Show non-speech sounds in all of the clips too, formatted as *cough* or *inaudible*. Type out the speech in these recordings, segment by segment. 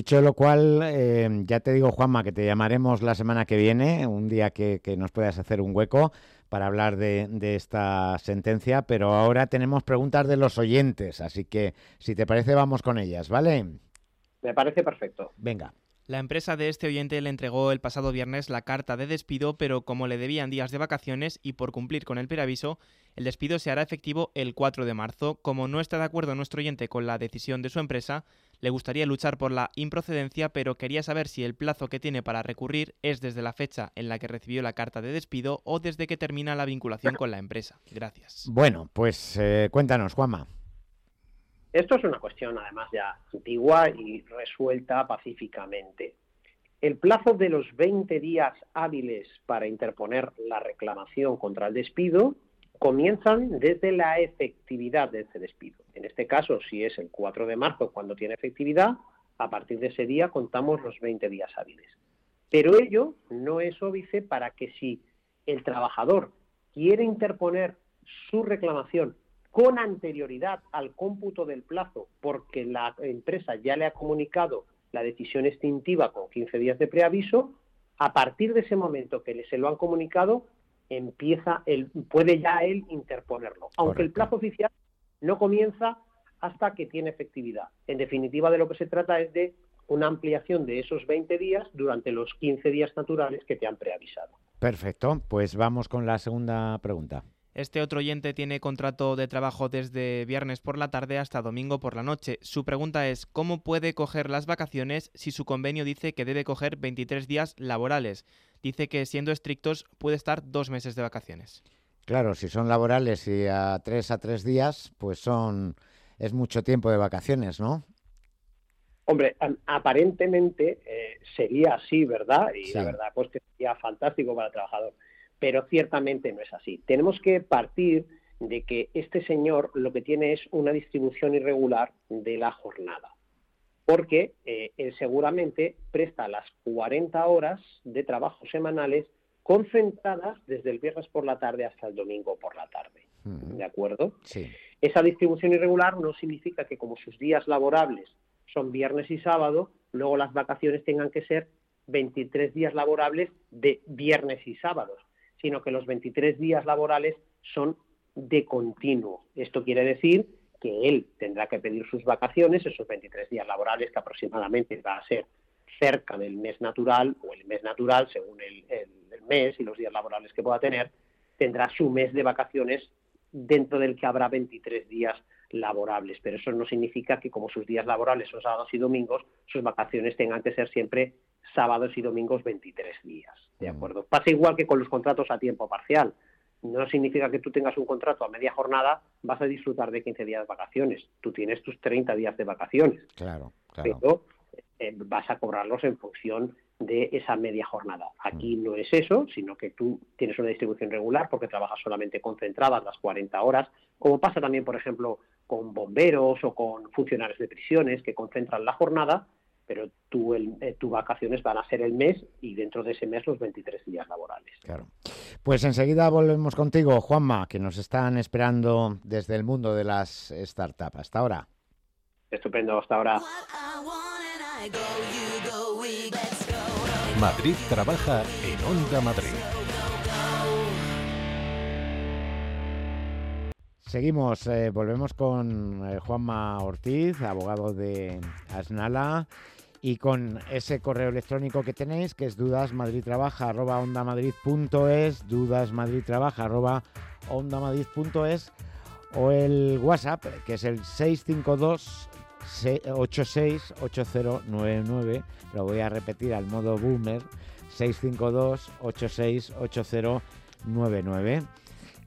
Dicho lo cual, eh, ya te digo, Juanma, que te llamaremos la semana que viene, un día que, nos puedas hacer un hueco para hablar de, esta sentencia, pero ahora tenemos preguntas de los oyentes, así que si te parece vamos con ellas, ¿vale? Me parece perfecto. Venga. La empresa de este oyente le entregó el pasado viernes la carta de despido, pero como le debían días de vacaciones y por cumplir con el preaviso, el despido se hará efectivo el 4 de marzo. Como no está de acuerdo nuestro oyente con la decisión de su empresa, le gustaría luchar por la improcedencia, pero quería saber si el plazo que tiene para recurrir es desde la fecha en la que recibió la carta de despido o desde que termina la vinculación con la empresa. Gracias. Bueno, pues eh, cuéntanos, Juanma. Esto es una cuestión además ya antigua y resuelta pacíficamente. El plazo de los 20 días hábiles para interponer la reclamación contra el despido comienzan desde la efectividad de ese despido. En este caso, si es el 4 de marzo cuando tiene efectividad, a partir de ese día contamos los 20 días hábiles. Pero ello no es óbice para que si el trabajador quiere interponer su reclamación con anterioridad al cómputo del plazo, porque la empresa ya le ha comunicado la decisión extintiva con 15 días de preaviso, a partir de ese momento que se lo han comunicado, empieza el, puede ya él interponerlo, aunque el plazo oficial no comienza hasta que tiene efectividad. En definitiva, de lo que se trata es de una ampliación de esos 20 días durante los 15 días naturales que te han preavisado. Perfecto, pues vamos con la segunda pregunta. Este otro oyente tiene contrato de trabajo desde viernes por la tarde hasta domingo por la noche. Su pregunta es, ¿cómo puede coger las vacaciones si su convenio dice que debe coger 23 días laborales? Dice que siendo estrictos puede estar dos meses de vacaciones. Claro, si son laborales y a tres a tres días, pues son es mucho tiempo de vacaciones, ¿no? Hombre, aparentemente eh, sería así, ¿verdad? Y la verdad, pues que sería fantástico para el trabajador pero ciertamente no es así. Tenemos que partir de que este señor lo que tiene es una distribución irregular de la jornada, porque eh, él seguramente presta las 40 horas de trabajo semanales concentradas desde el viernes por la tarde hasta el domingo por la tarde. ¿De acuerdo? Sí. Esa distribución irregular no significa que como sus días laborables son viernes y sábado, luego las vacaciones tengan que ser 23 días laborables de viernes y sábados sino que los 23 días laborales son de continuo. Esto quiere decir que él tendrá que pedir sus vacaciones, esos 23 días laborales que aproximadamente va a ser cerca del mes natural o el mes natural, según el, mes y los días laborales que pueda tener, tendrá su mes de vacaciones dentro del que habrá 23 días laborables. Pero eso no significa que como sus días laborales son sábados y domingos, sus vacaciones tengan que ser siempre sábados y domingos 23 días. ¿De acuerdo? Pasa igual que con los contratos a tiempo parcial. No significa que tú tengas un contrato a media jornada, vas a disfrutar de 15 días de vacaciones. Tú tienes tus 30 días de vacaciones. Claro, claro. Pero eh, vas a cobrarlos en función de esa media jornada. Aquí no es eso, sino que tú tienes una distribución regular porque trabajas solamente concentradas las 40 horas, como pasa también, por ejemplo, con bomberos o con funcionarios de prisiones que concentran la jornada pero tú el, eh, tus vacaciones van a ser el mes y dentro de ese mes los 23 días laborales. Claro. Pues enseguida volvemos contigo, Juanma, que nos están esperando desde el mundo de las startups. Hasta ahora. Estupendo, hasta ahora. Madrid trabaja en Onda Madrid. Seguimos, eh, volvemos con eh, Juanma Ortiz, abogado de Asnala y con ese correo electrónico que tenéis, que es dudasmadridtrabaja.ondamadrid.es, dudasmadridtrabaja.ondamadrid.es o el WhatsApp, que es el 652 868099, lo voy a repetir al modo boomer, 652 868099.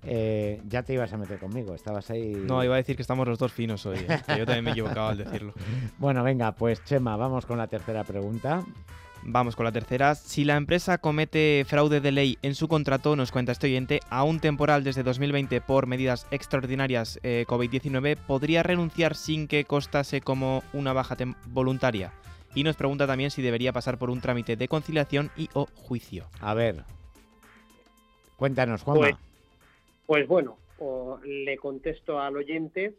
Eh, ya te ibas a meter conmigo, estabas ahí. No, iba a decir que estamos los dos finos hoy. ¿eh? yo también me he equivocado al decirlo. *laughs* bueno, venga, pues Chema, vamos con la tercera pregunta. Vamos con la tercera. Si la empresa comete fraude de ley en su contrato, nos cuenta este oyente, a un temporal desde 2020 por medidas extraordinarias eh, COVID-19, ¿podría renunciar sin que costase como una baja voluntaria? Y nos pregunta también si debería pasar por un trámite de conciliación y o juicio. A ver, cuéntanos, Juanma. Pues, pues bueno, le contesto al oyente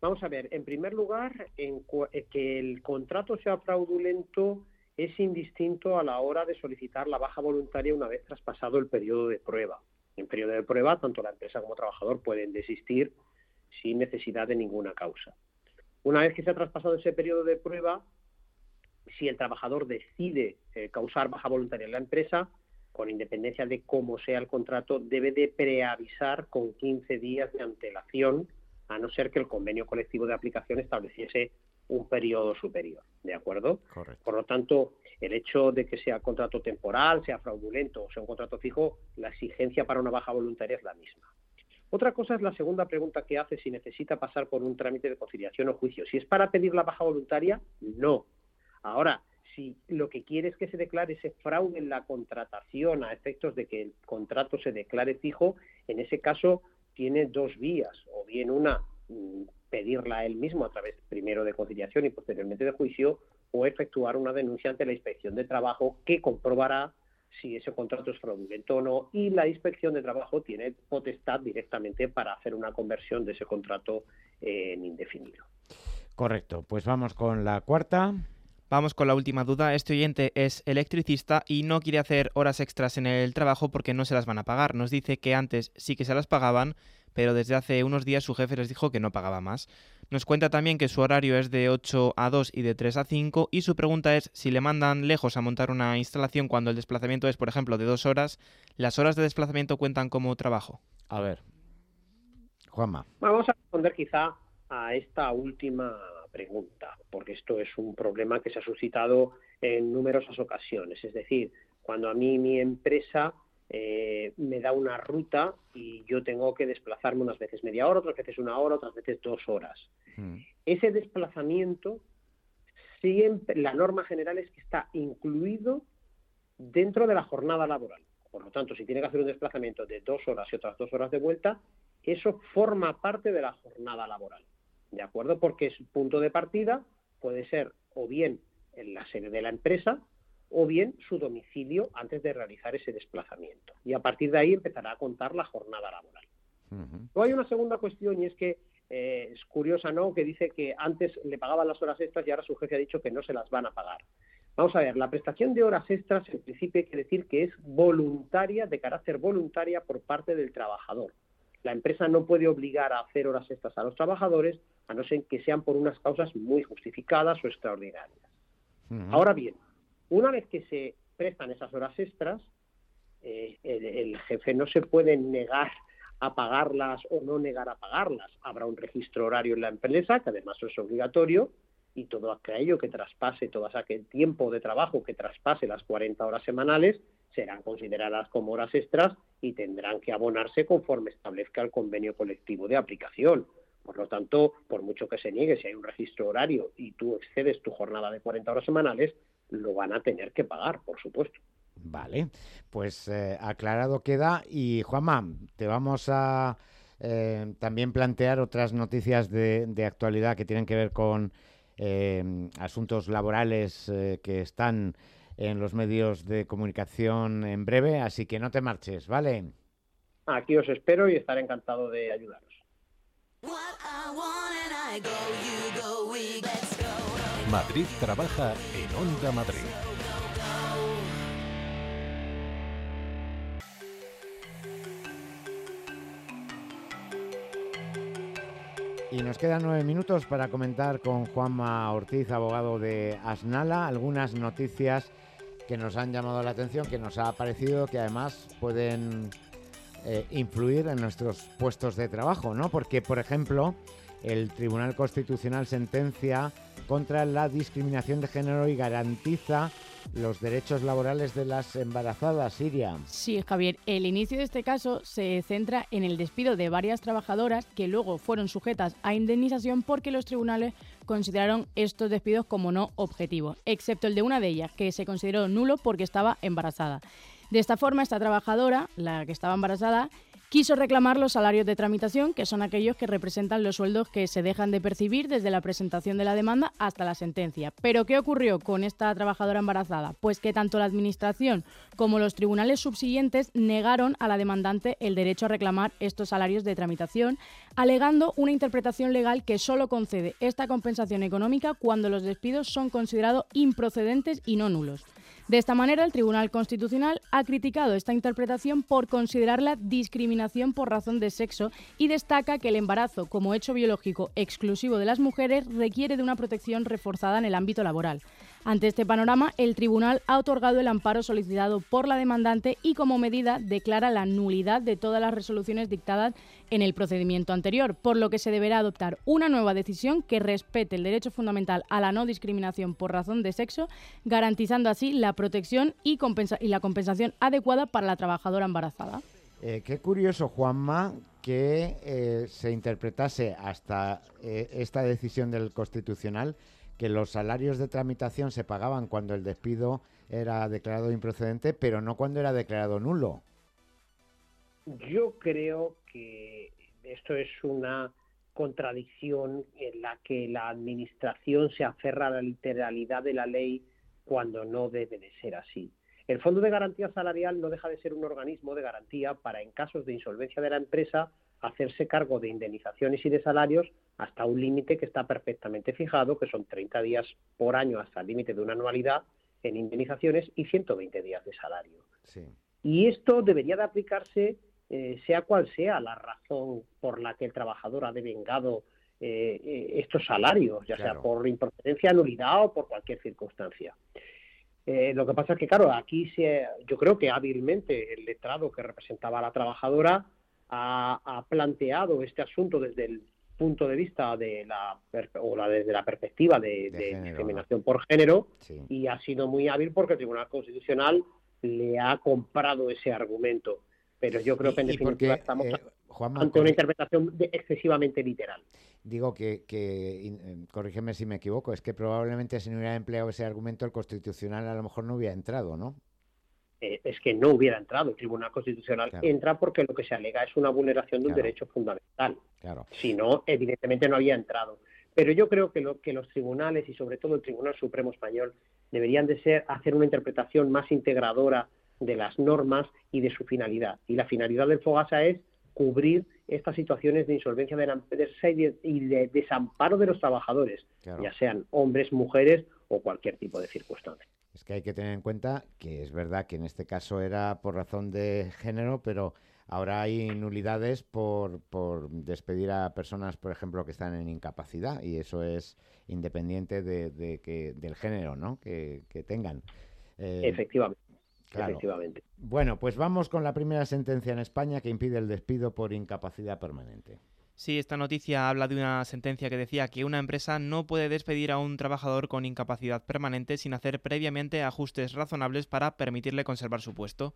Vamos a ver, en primer lugar, en eh, que el contrato sea fraudulento es indistinto a la hora de solicitar la baja voluntaria una vez traspasado el periodo de prueba. En periodo de prueba, tanto la empresa como el trabajador pueden desistir sin necesidad de ninguna causa. Una vez que se ha traspasado ese periodo de prueba, si el trabajador decide eh, causar baja voluntaria en la empresa, con independencia de cómo sea el contrato, debe de preavisar con 15 días de antelación, a no ser que el convenio colectivo de aplicación estableciese un periodo superior, ¿de acuerdo? Por lo tanto, el hecho de que sea contrato temporal, sea fraudulento o sea un contrato fijo, la exigencia para una baja voluntaria es la misma. Otra cosa es la segunda pregunta que hace si necesita pasar por un trámite de conciliación o juicio. Si es para pedir la baja voluntaria, no. Ahora, si lo que quiere es que se declare ese fraude en la contratación a efectos de que el contrato se declare fijo, en ese caso tiene dos vías, o bien una mm, pedirla él mismo a través primero de conciliación y posteriormente de juicio, o efectuar una denuncia ante la inspección de trabajo que comprobará si ese contrato es fraudulento o no y la inspección de trabajo tiene potestad directamente para hacer una conversión de ese contrato en indefinido. Correcto, pues vamos con la cuarta. Vamos con la última duda. Este oyente es electricista y no quiere hacer horas extras en el trabajo porque no se las van a pagar. Nos dice que antes sí que se las pagaban, pero desde hace unos días su jefe les dijo que no pagaba más. Nos cuenta también que su horario es de 8 a 2 y de 3 a 5 y su pregunta es si le mandan lejos a montar una instalación cuando el desplazamiento es, por ejemplo, de dos horas, ¿las horas de desplazamiento cuentan como trabajo? A ver, Juanma. Vamos a responder quizá a esta última pregunta, porque esto es un problema que se ha suscitado en numerosas ocasiones. Es decir, cuando a mí mi empresa eh, me da una ruta y yo tengo que desplazarme unas veces media hora, otras veces una hora, otras veces dos horas. Hmm. Ese desplazamiento, siempre, la norma general es que está incluido dentro de la jornada laboral. Por lo tanto, si tiene que hacer un desplazamiento de dos horas y otras dos horas de vuelta, eso forma parte de la jornada laboral. ¿De acuerdo? Porque su punto de partida puede ser o bien en la sede de la empresa o bien su domicilio antes de realizar ese desplazamiento. Y a partir de ahí empezará a contar la jornada laboral. Luego hay una segunda cuestión y es que eh, es curiosa, ¿no? Que dice que antes le pagaban las horas extras y ahora su jefe ha dicho que no se las van a pagar. Vamos a ver, la prestación de horas extras en principio hay que decir que es voluntaria, de carácter voluntaria por parte del trabajador. La empresa no puede obligar a hacer horas extras a los trabajadores, a no ser que sean por unas causas muy justificadas o extraordinarias. Ahora bien, una vez que se prestan esas horas extras, eh, el, jefe no se puede negar a pagarlas o no negar a pagarlas. Habrá un registro horario en la empresa, que además es obligatorio, y todo aquello que traspase, todo aquel tiempo de trabajo que traspase las 40 horas semanales, serán consideradas como horas extras y tendrán que abonarse conforme establezca el convenio colectivo de aplicación. Por lo tanto, por mucho que se niegue, si hay un registro horario y tú excedes tu jornada de 40 horas semanales, lo van a tener que pagar, por supuesto. Vale, pues eh, aclarado queda. Y Juanma, te vamos a eh, también plantear otras noticias de, de, actualidad que tienen que ver con eh, asuntos laborales que están en los medios de comunicación en breve, así que no te marches, ¿vale? Aquí os espero y estaré encantado de ayudaros. Madrid trabaja en Onda Madrid. Y nos quedan nueve minutos para comentar con Juanma Ortiz, abogado de Asnala, algunas noticias que nos han llamado la atención, que nos ha parecido que además pueden eh, influir en nuestros puestos de trabajo, ¿no? Porque, por ejemplo, el Tribunal Constitucional sentencia contra la discriminación de género y garantiza los derechos laborales de las embarazadas, Siria. Sí, Javier. El inicio de este caso se centra en el despido de varias trabajadoras que luego fueron sujetas a indemnización porque los tribunales consideraron estos despidos como no objetivos, excepto el de una de ellas, que se consideró nulo porque estaba embarazada. De esta forma, esta trabajadora, la que estaba embarazada, quiso reclamar los salarios de tramitación, que son aquellos que representan los sueldos que se dejan de percibir desde la presentación de la demanda hasta la sentencia. Pero ¿qué ocurrió con esta trabajadora embarazada? Pues que tanto la Administración como los tribunales subsiguientes negaron a la demandante el derecho a reclamar estos salarios de tramitación, alegando una interpretación legal que solo concede esta compensación económica cuando los despidos son considerados improcedentes y no nulos. De esta manera, el Tribunal Constitucional ha criticado esta interpretación por considerarla discriminación por razón de sexo y destaca que el embarazo como hecho biológico exclusivo de las mujeres requiere de una protección reforzada en el ámbito laboral. Ante este panorama, el tribunal ha otorgado el amparo solicitado por la demandante y como medida declara la nulidad de todas las resoluciones dictadas en el procedimiento anterior, por lo que se deberá adoptar una nueva decisión que respete el derecho fundamental a la no discriminación por razón de sexo, garantizando así la protección y, la compensación adecuada para la trabajadora embarazada. Eh, qué curioso, Juanma, que eh, se interpretase hasta eh, esta decisión del Constitucional que los salarios de tramitación se pagaban cuando el despido era declarado improcedente, pero no cuando era declarado nulo. Yo creo que esto es una contradicción en la que la Administración se aferra a la literalidad de la ley cuando no debe de ser así. El Fondo de Garantía Salarial no deja de ser un organismo de garantía para, en casos de insolvencia de la empresa, hacerse cargo de indemnizaciones y de salarios hasta un límite que está perfectamente fijado, que son 30 días por año hasta el límite de una anualidad en indemnizaciones y 120 días de salario. Y esto debería de aplicarse eh, sea cual sea la razón por la que el trabajador ha devengado eh, eh, estos salarios, ya sea por improcedencia, nulidad o por cualquier circunstancia. lo que pasa es que, claro, aquí se, yo creo que hábilmente el letrado que representaba a la trabajadora ha, planteado este asunto desde el punto de vista de la o la, desde la perspectiva de, discriminación por género y ha sido muy hábil porque el Tribunal Constitucional le ha comprado ese argumento. Pero yo creo que en definitiva estamos eh, ante una interpretación excesivamente literal. Digo que, que eh, corrígeme si me equivoco, es que probablemente si no hubiera empleado ese argumento el Constitucional a lo mejor no hubiera entrado, ¿no? Eh, es que no hubiera entrado. El Tribunal Constitucional entra porque lo que se alega es una vulneración de un derecho fundamental. Si no, evidentemente no había entrado. Pero yo creo que, lo, que los tribunales y sobre todo el Tribunal Supremo Español deberían de ser hacer una interpretación más integradora de las normas y de su finalidad. Y la finalidad del FOGASA es cubrir estas situaciones de insolvencia de la empresa y de, desamparo de los trabajadores, ya sean hombres, mujeres o cualquier tipo de circunstancia. Es que hay que tener en cuenta que es verdad que en este caso era por razón de género, pero ahora hay nulidades por, por despedir a personas, por ejemplo, que están en incapacidad y eso es independiente de, que, del género ¿no? que, tengan. Eh, efectivamente. Efectivamente. Bueno, pues vamos con la primera sentencia en España que impide el despido por incapacidad permanente. Sí, esta noticia habla de una sentencia que decía que una empresa no puede despedir a un trabajador con incapacidad permanente sin hacer previamente ajustes razonables para permitirle conservar su puesto.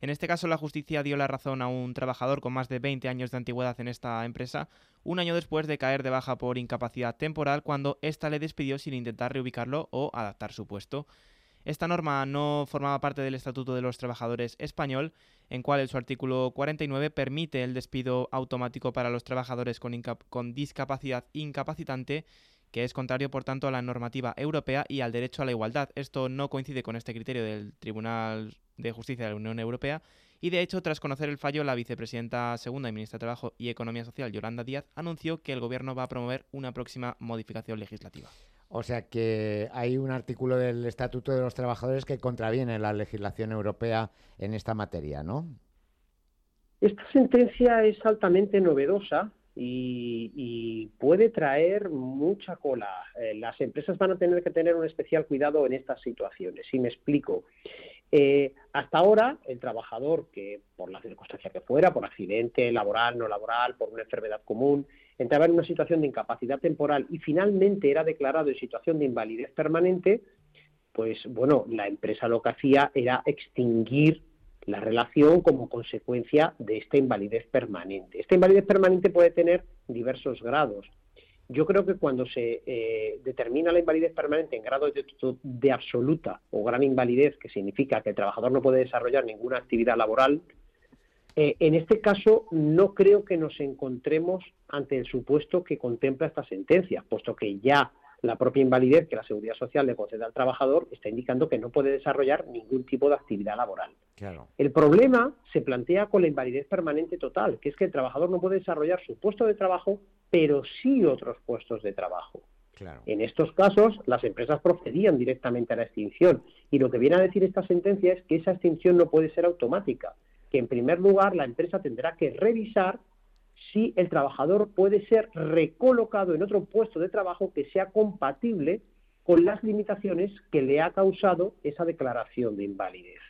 En este caso, la justicia dio la razón a un trabajador con más de 20 años de antigüedad en esta empresa, un año después de caer de baja por incapacidad temporal cuando ésta le despidió sin intentar reubicarlo o adaptar su puesto. Esta norma no formaba parte del Estatuto de los Trabajadores español, en cual su artículo 49 permite el despido automático para los trabajadores con, con discapacidad incapacitante, que es contrario, por tanto, a la normativa europea y al derecho a la igualdad. Esto no coincide con este criterio del Tribunal de Justicia de la Unión Europea. Y de hecho, tras conocer el fallo, la vicepresidenta segunda y ministra de Trabajo y Economía Social, Yolanda Díaz, anunció que el Gobierno va a promover una próxima modificación legislativa. O sea que hay un artículo del Estatuto de los Trabajadores que contraviene la legislación europea en esta materia, ¿no? Esta sentencia es altamente novedosa y, puede traer mucha cola. Eh, las empresas van a tener que tener un especial cuidado en estas situaciones. Y me explico. Eh, hasta ahora, el trabajador que, por la circunstancia que fuera, por accidente laboral, no laboral, por una enfermedad común, entraba en una situación de incapacidad temporal y finalmente era declarado en situación de invalidez permanente, pues bueno, la empresa lo que hacía era extinguir la relación como consecuencia de esta invalidez permanente. Esta invalidez permanente puede tener diversos grados. Yo creo que cuando se eh, determina la invalidez permanente en grado de, de, absoluta o gran invalidez, que significa que el trabajador no puede desarrollar ninguna actividad laboral, Eh, en este caso, no creo que nos encontremos ante el supuesto que contempla esta sentencia, puesto que ya la propia invalidez que la Seguridad Social le concede al trabajador está indicando que no puede desarrollar ningún tipo de actividad laboral. El problema se plantea con la invalidez permanente total, que es que el trabajador no puede desarrollar su puesto de trabajo, pero sí otros puestos de trabajo. En estos casos, las empresas procedían directamente a la extinción y lo que viene a decir esta sentencia es que esa extinción no puede ser automática, que en primer lugar la empresa tendrá que revisar si el trabajador puede ser recolocado en otro puesto de trabajo que sea compatible con las limitaciones que le ha causado esa declaración de invalidez.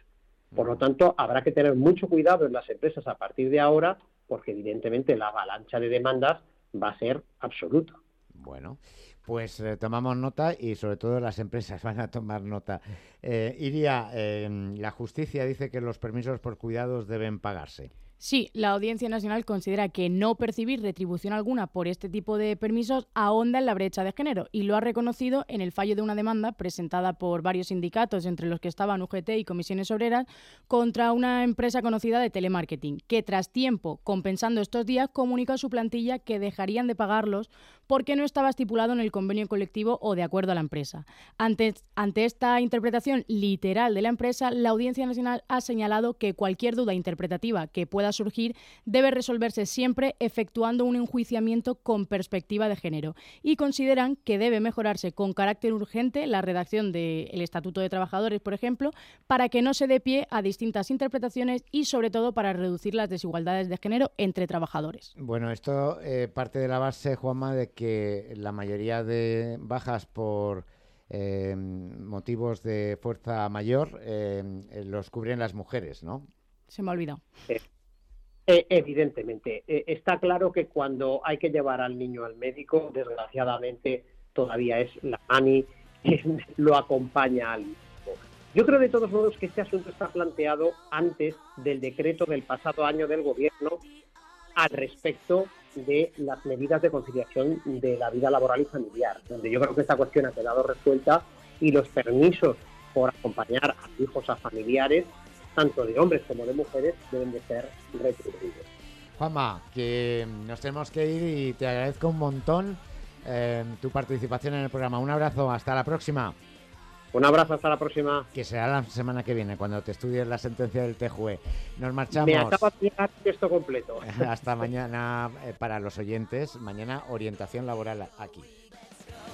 Por lo tanto, habrá que tener mucho cuidado en las empresas a partir de ahora, porque evidentemente la avalancha de demandas va a ser absoluta. Bueno, pues eh, tomamos nota y sobre todo las empresas van a tomar nota. Eh, Iria, eh, la justicia dice que los permisos por cuidados deben pagarse. Sí, la Audiencia Nacional considera que no percibir retribución alguna por este tipo de permisos ahonda en la brecha de género y lo ha reconocido en el fallo de una demanda presentada por varios sindicatos, entre los que estaban UGT y comisiones obreras, contra una empresa conocida de telemarketing, que tras tiempo, compensando estos días, comunicó a su plantilla que dejarían de pagarlos porque no estaba estipulado en el convenio colectivo o de acuerdo a la empresa. Ante, ante esta interpretación literal de la empresa, la Audiencia Nacional ha señalado que cualquier duda interpretativa que pueda surgir debe resolverse siempre efectuando un enjuiciamiento con perspectiva de género y consideran que debe mejorarse con carácter urgente la redacción del Estatuto de Trabajadores, por ejemplo, para que no se dé pie a distintas interpretaciones y sobre todo para reducir las desigualdades de género entre trabajadores. Bueno, esto eh, parte de la base, Juanma, de que la mayoría de bajas por eh, motivos de fuerza mayor eh, los cubren las mujeres, ¿no? Se me ha olvidado. Eh, evidentemente, eh, está claro que cuando hay que llevar al niño al médico, desgraciadamente todavía es la ANI quien *laughs* lo acompaña al médico. Yo creo de todos modos que este asunto está planteado antes del decreto del pasado año del Gobierno al respecto de las medidas de conciliación de la vida laboral y familiar, donde yo creo que esta cuestión ha quedado resuelta y los permisos por acompañar a hijos a familiares tanto de hombres como de mujeres, deben de ser retribuidos. Juanma, que nos tenemos que ir y te agradezco un montón eh, tu participación en el programa. Un abrazo, hasta la próxima. Un abrazo, hasta la próxima. Que será la semana que viene, cuando te estudies la sentencia del TJUE. Nos marchamos. Me acaba de llegar texto completo. *laughs* hasta mañana, eh, para los oyentes, mañana orientación laboral aquí.